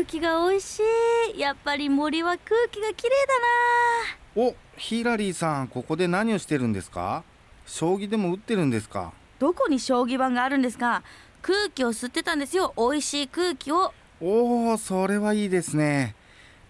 空気が美味しい。やっぱり森は空気がきれいだな。おヒラリーさんここで何をしてるんですか？将棋でも打ってるんですか？どこに将棋盤があるんですか？空気を吸ってたんですよ。美味しい空気を。おおそれはいいですね。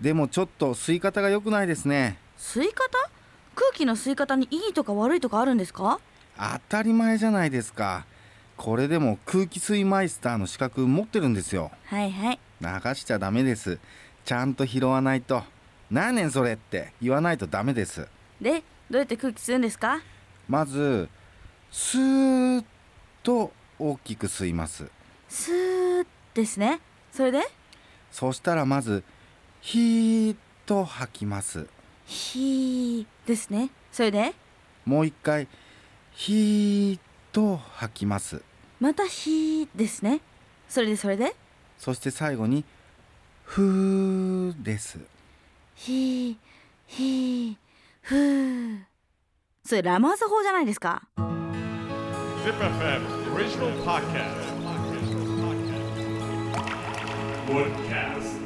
でもちょっと吸い方が良くないですね。吸い方？空気の吸い方にいいとか悪いとかあるんですか？当たり前じゃないですか。これでも空気吸いマイスターの資格持ってるんですよ。はいはい流しちゃダメです。ちゃんと拾わないと。何年それって言わないとダメです。でどうやって空気吸うんですか？まずスーッと大きく吸います。スーですね。それで？そしたらまずヒーッと吐きます。ひーですね。それで？もう一回ヒーッと吐きます。またひーですね。それでそれで？そして最後にふーです。ひーひーふー。それラマーズ法じゃないですか？ZipFM Original Podcast. Woodcast.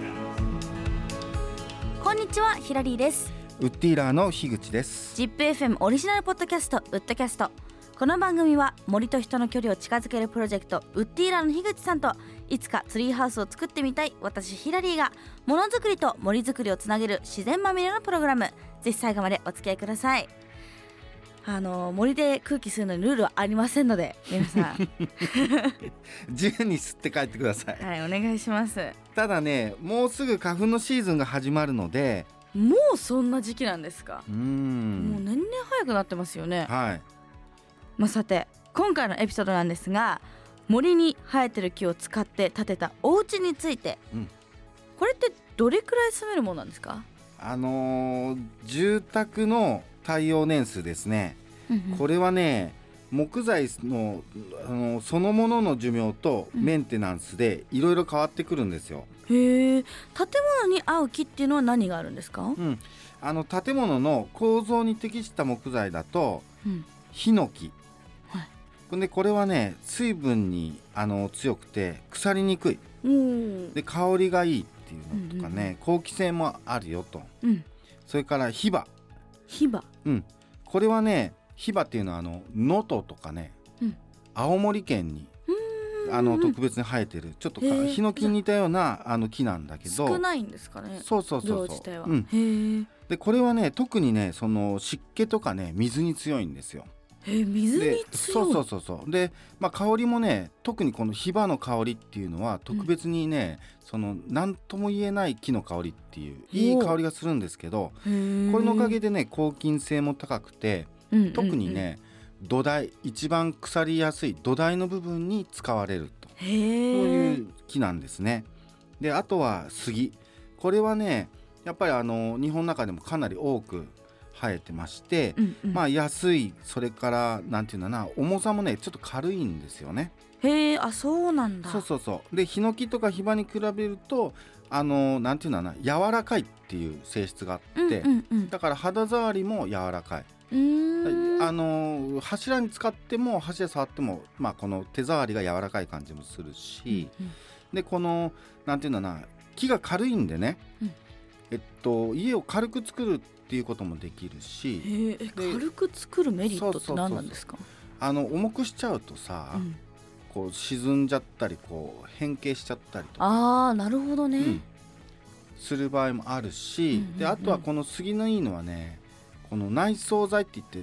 こんにちはヒラリーです。ウッディーラーの樋口です。ZIPFM オリジナルポッドキャストウッドキャストこの番組は森と人の距離を近づけるプロジェクトウッディーラーの樋口さんといつかツリーハウスを作ってみたい私ヒラリーがものづくりと森づくりをつなげる自然まみれのプログラム。ぜひ最後までお付き合いください。あの森で空気吸うのにルールはありませんので皆さん。自由に吸って帰ってください。はいお願いします。ただねもうすぐ花粉のシーズンが始まるのでもうそんな時期なんですか？うー、もうん年々早くなってますよね。はいまあ、さて今回のエピソードなんですが森に生えてる木を使って建てたお家について、うん。これってどれくらい住めるものなんですか、あのー住宅の耐用年数ですね。これれはね木材のあのそのものの寿命とうん。メンテナンスでいろいろ変わってくるんですよ。へえ建物に合う木っていうのは何があるんですか、うん、あの建物の構造に適した木材だとうん。ヒノキ、はいでこれはね水分にあの強くて腐りにくい。おーで香りがいいっていうのとかうんうんね、好気性もあるよと。うん。それからヒバ、ヒバ。うん、これはねヒバっていうのはあの能登とかね、うん。青森県にあの特別に生えてるちょっとヒノキに似たようなあの木なんだけど。少ないんですかねそうそうそうそう。うん、でこれはね特にねその湿気とかね水に強いんですよ。へえ水でに強い。そうそうそうそう。で、まあ、香りもね特にこのヒバの香りっていうのは特別にね、その何とも言えない木の香りっていういい香りがするんですけどこれのおかげでね抗菌性も高くてうんうんうん。特にね、土台一番腐りやすい土台の部分に使われると。へそうえいう木なんですね。であとは杉。これはねやっぱりあの日本の中でもかなり多く生えてまして、うんうん。まあ安いそれからなんていうんだな重さもねちょっと軽いんですよね。へえあそうなんだ。そうそうそう。でヒノキとかヒバに比べるとあのなんていうんだな柔らかいっていう性質があって、だから肌触りも柔らかい。あの柱に使っても箸で触っても、まあ、この手触りが柔らかい感じもするし、うん。でこのなんていうんだな木が軽いんでね、うん。えっと家を軽く作るっていうこともできるしへええ軽く作るメリットって何なんですか？あの重くしちゃうとさ、うん。こう沈んじゃったりこう変形しちゃったりとか、ああなるほどね、うん。する場合もあるし、うんうんうん。であとはこの杉のいいのはねこの内装材って言って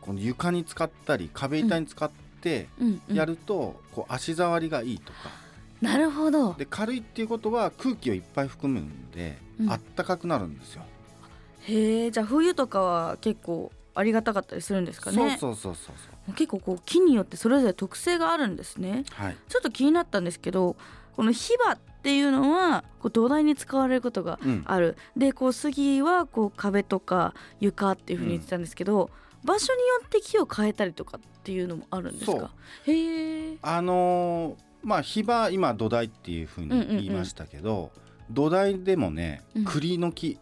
この床に使ったり壁板に使ってうんうん。やると、こう足触りがいいとか。なるほど。で軽いっていうことは空気をいっぱい含むんで、うん。あったかくなるんですよ。へえじゃあ冬とかは結構ありがたかったりするんですかね？そうそうそうそうそう。結構こう木によってそれぞれ特性があるんですね。はい。ちょっと気になったんですけどこのヒバっていうのはこう土台に使われることがうん、ある。でこう杉はこう壁とか床っていうふうに言ってたんですけど、場所によって木を変えたりとかっていうのもあるんですそう。かへえあのーまあヒバ今土台っていうふうに言いましたけど、土台でもねうん。栗の木、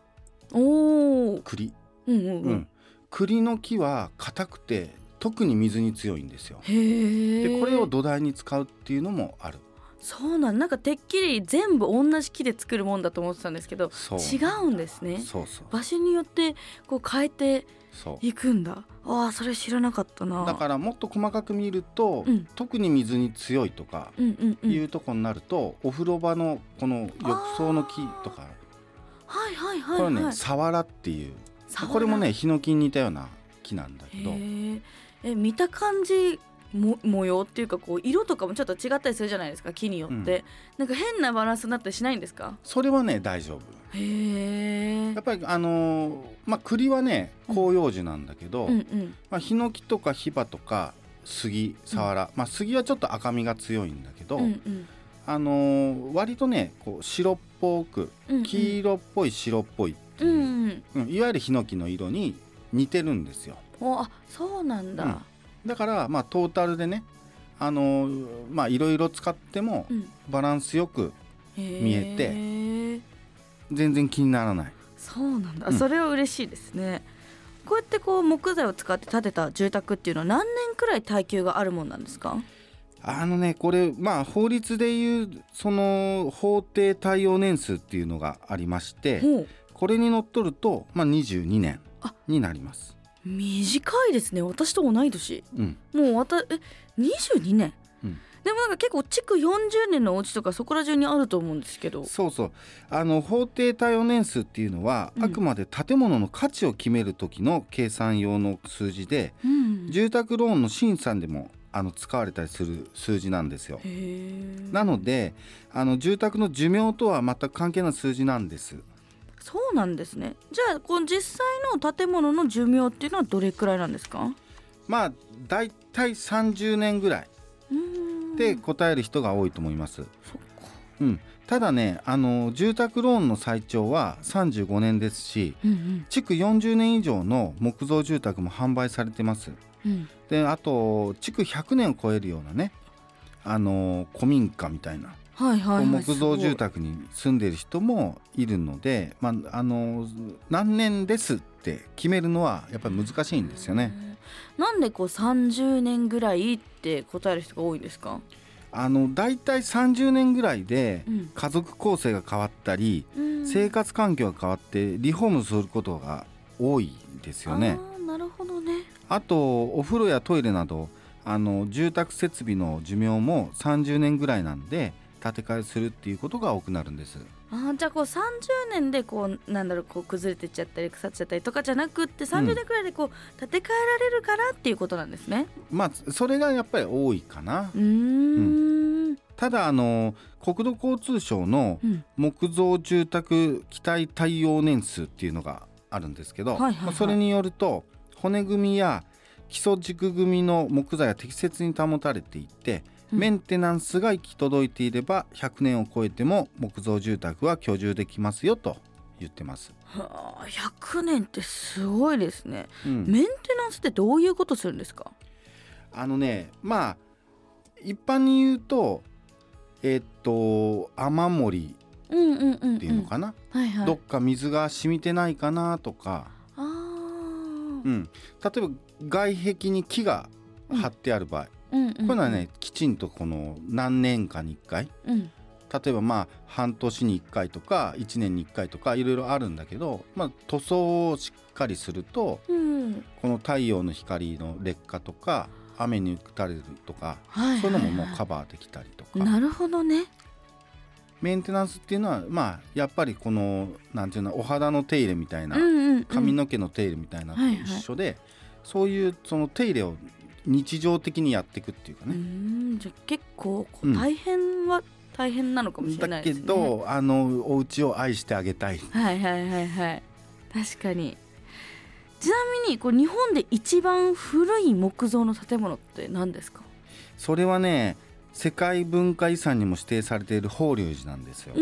おお栗、うんうんう、うん。ん、栗の木は硬くて特に水に強いんですよ。へえでこれを土台に使うっていうのもある。そうなん。なんかてっきり全部同じ木で作るもんだと思ってたんですけど違うんですね。そうそう。場所によってこう変えていくんだ。ああそれ知らなかったな。だからもっと細かく見ると、うん。特に水に強いとかうんうんうん。いうとこになると、お風呂場のこの浴槽の木とかはいはいはいこれはねはいサワラっていうこれもねヒノキに似たような木なんだけど。へええ見た感じも模様っていうかこう色とかもちょっと違ったりするじゃないですか木によって、なんか変なバランスになったりしないんですか？それはね大丈夫。へえやっぱりあのーまあ栗はね広葉樹なんだけど、うんうん。まあ、ヒノキとかヒバとか杉サワラ、まあ杉はちょっと赤みが強いんだけど、うんうんあのー割とねこう白っぽくうんうん。黄色っぽい白っぽいっていう、うんうんうん。いわゆるヒノキの色に似てるんですよ。おあそうなんだ、うん。だからまあトータルでねあのーまあいろいろ使ってもうん。バランスよくへ見えてて全然気にならない。そうなんだ、うん。それは嬉しいですね。こうやってこう木材を使って建てた住宅っていうのは何年くらい耐久があるもんなんですか？あのねこれまあ法律でいうその法定耐用年数っていうのがありましてこれにのっとると、まあ、22年あ。になります。短いですね。私と同い年。うん、もうわたえ22年、うん。でもなんか結構築40年のお家とかそこら中にあると思うんですけど。そうそう。あの法定耐用年数っていうのは、うん。あくまで建物の価値を決める時の計算用の数字でうん。住宅ローンの審査でもあの使われたりする数字なんですよ。なのであの住宅の寿命とは全く関係ない数字なんです。そうなんですねじゃあこの実際の建物の寿命っていうのはどれくらいなんですか？まあだいたい30年ぐらいで答える人が多いと思います。うん、ただねあの住宅ローンの最長は35年ですしうん築40年以上の木造住宅も販売されてます。うん。うんであと築100年を超えるようなねあの古民家みたいな、はいはいはい木造住す宅に住んでる人もいるので、まあ、あの何年ですって決めるのはやっぱり難しいんですよね。なんでこう30年ぐらいって答える人が多いんですか、あのだいたい30年ぐらいでうん。家族構成が変わったりうん。生活環境が変わってリフォームすることが多いですよね。なるほどねあとお風呂やトイレなどあの住宅設備の寿命も30年ぐらいなんで建て替えするっていうことが多くなるんです。あーじゃあこう30年でこうなんだろうこう崩れてっちゃったり腐っちゃったりとかじゃなくって30年くらいでこう建て替えられるからっていうことなんですね。まあそれがやっぱり多いかなう。ーんただあの国土交通省のうん木造住宅期待対応年数っていうのがあるんですけど、はいはいはいまあそれによると骨組みや基礎軸組みの木材は適切に保たれていて、うん。メンテナンスが行き届いていれば100年を超えても木造住宅は居住できますよと言ってます。はあ100年ってすごいですね。うん。メンテナンスってどういうことするんですか？あのねまあ一般に言うとえっと雨漏りっていうのかな、はいはい。どっか水が染みてないかなとか、うん、例えば外壁に木が貼ってある場合、うん。うんこういうのはねきちんとこの何年かに1回。うん。例えばまあ半年に1回とか1年に1回とかいろいろあるんだけど、まあ、塗装をしっかりするとうん。この太陽の光の劣化とか雨に打たれるとかはいそういうのももうはいカバーできたりとか。なるほどねメンテナンスっていうのはまあやっぱりこのなんていうのお肌の手入れみたいな髪の毛の手入れみたいなのと一緒でそういうその手入れを日常的にやっていくっていうかうね。んじゃあ結構大変は大変なのかもしれなだけいですね。どあのお家を愛してあげたい。はいはいはいはい。確かに。ちなみにこう日本で一番古い木造の建物って何ですか？それはね世界文化遺産にも指定されている法隆寺なんですよ。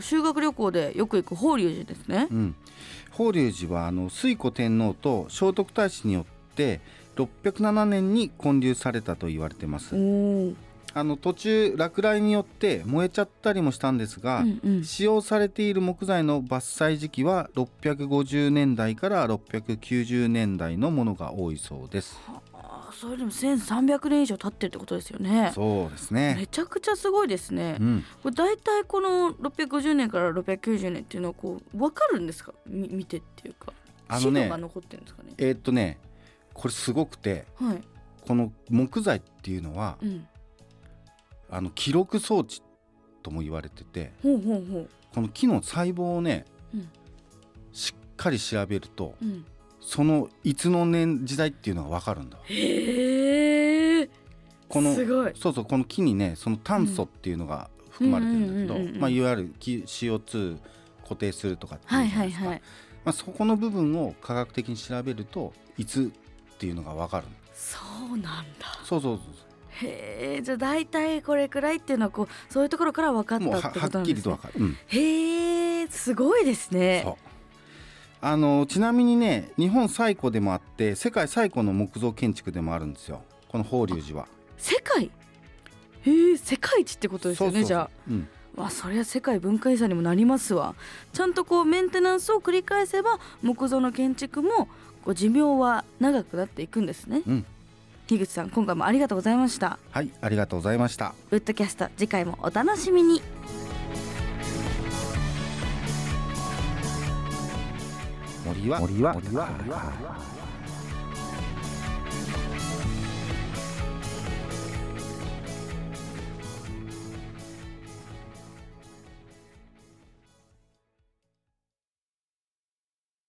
修学旅行でよく行く法隆寺ですね。うん、法隆寺はあの推古天皇と聖徳太子によって607年に建立されたと言われてます。あの途中落雷によって燃えちゃったりもしたんですが、うんうん。使用されている木材の伐採時期は650年代から690年代のものが多いそうです。それでも1300年以上経ってるってことですよね。そうですめね。ちゃくちゃすごいですね、うん、これ大体この650年から690年っていうのはこう分かるんですか？み見てっていうか。あのねが残ってるんですかね？えーっとねこれすごくてはい、この木材っていうのはうん、あの記録装置とも言われててほうほうほう。この木の細胞をね、うん。しっかり調べるとうんそのいつの年時代っていうのが分かるんだ。へえこのすごい。そうそうこの木にねその炭素っていうのが含まれてるんだけどまあいわゆる木 CO2 固定するとかっていうはいじゃなですか。はいいはい。まあ、そこの部分を科学的に調べるといつっていうのが分かるそうなんだ。そうそうへえじゃあ大体これくらいっていうのはこうそういうところから分かったってははっきことなんですね。りと分かる、うん。へえすごいですね。そうあのちなみにね日本最古でもあって世界最古の木造建築でもあるんですよ。この法隆寺は。世界？へえ世界一ってことですよねじゃあ。うん。わあそりゃ世界文化遺産にもなりますわ。ちゃんとこうメンテナンスを繰り返せば木造の建築もこう寿命は長くなっていくんですね、うん。樋口さん今回もありがとうございました。はいありがとうございました。ウッドキャスト次回もお楽しみに森は森は森は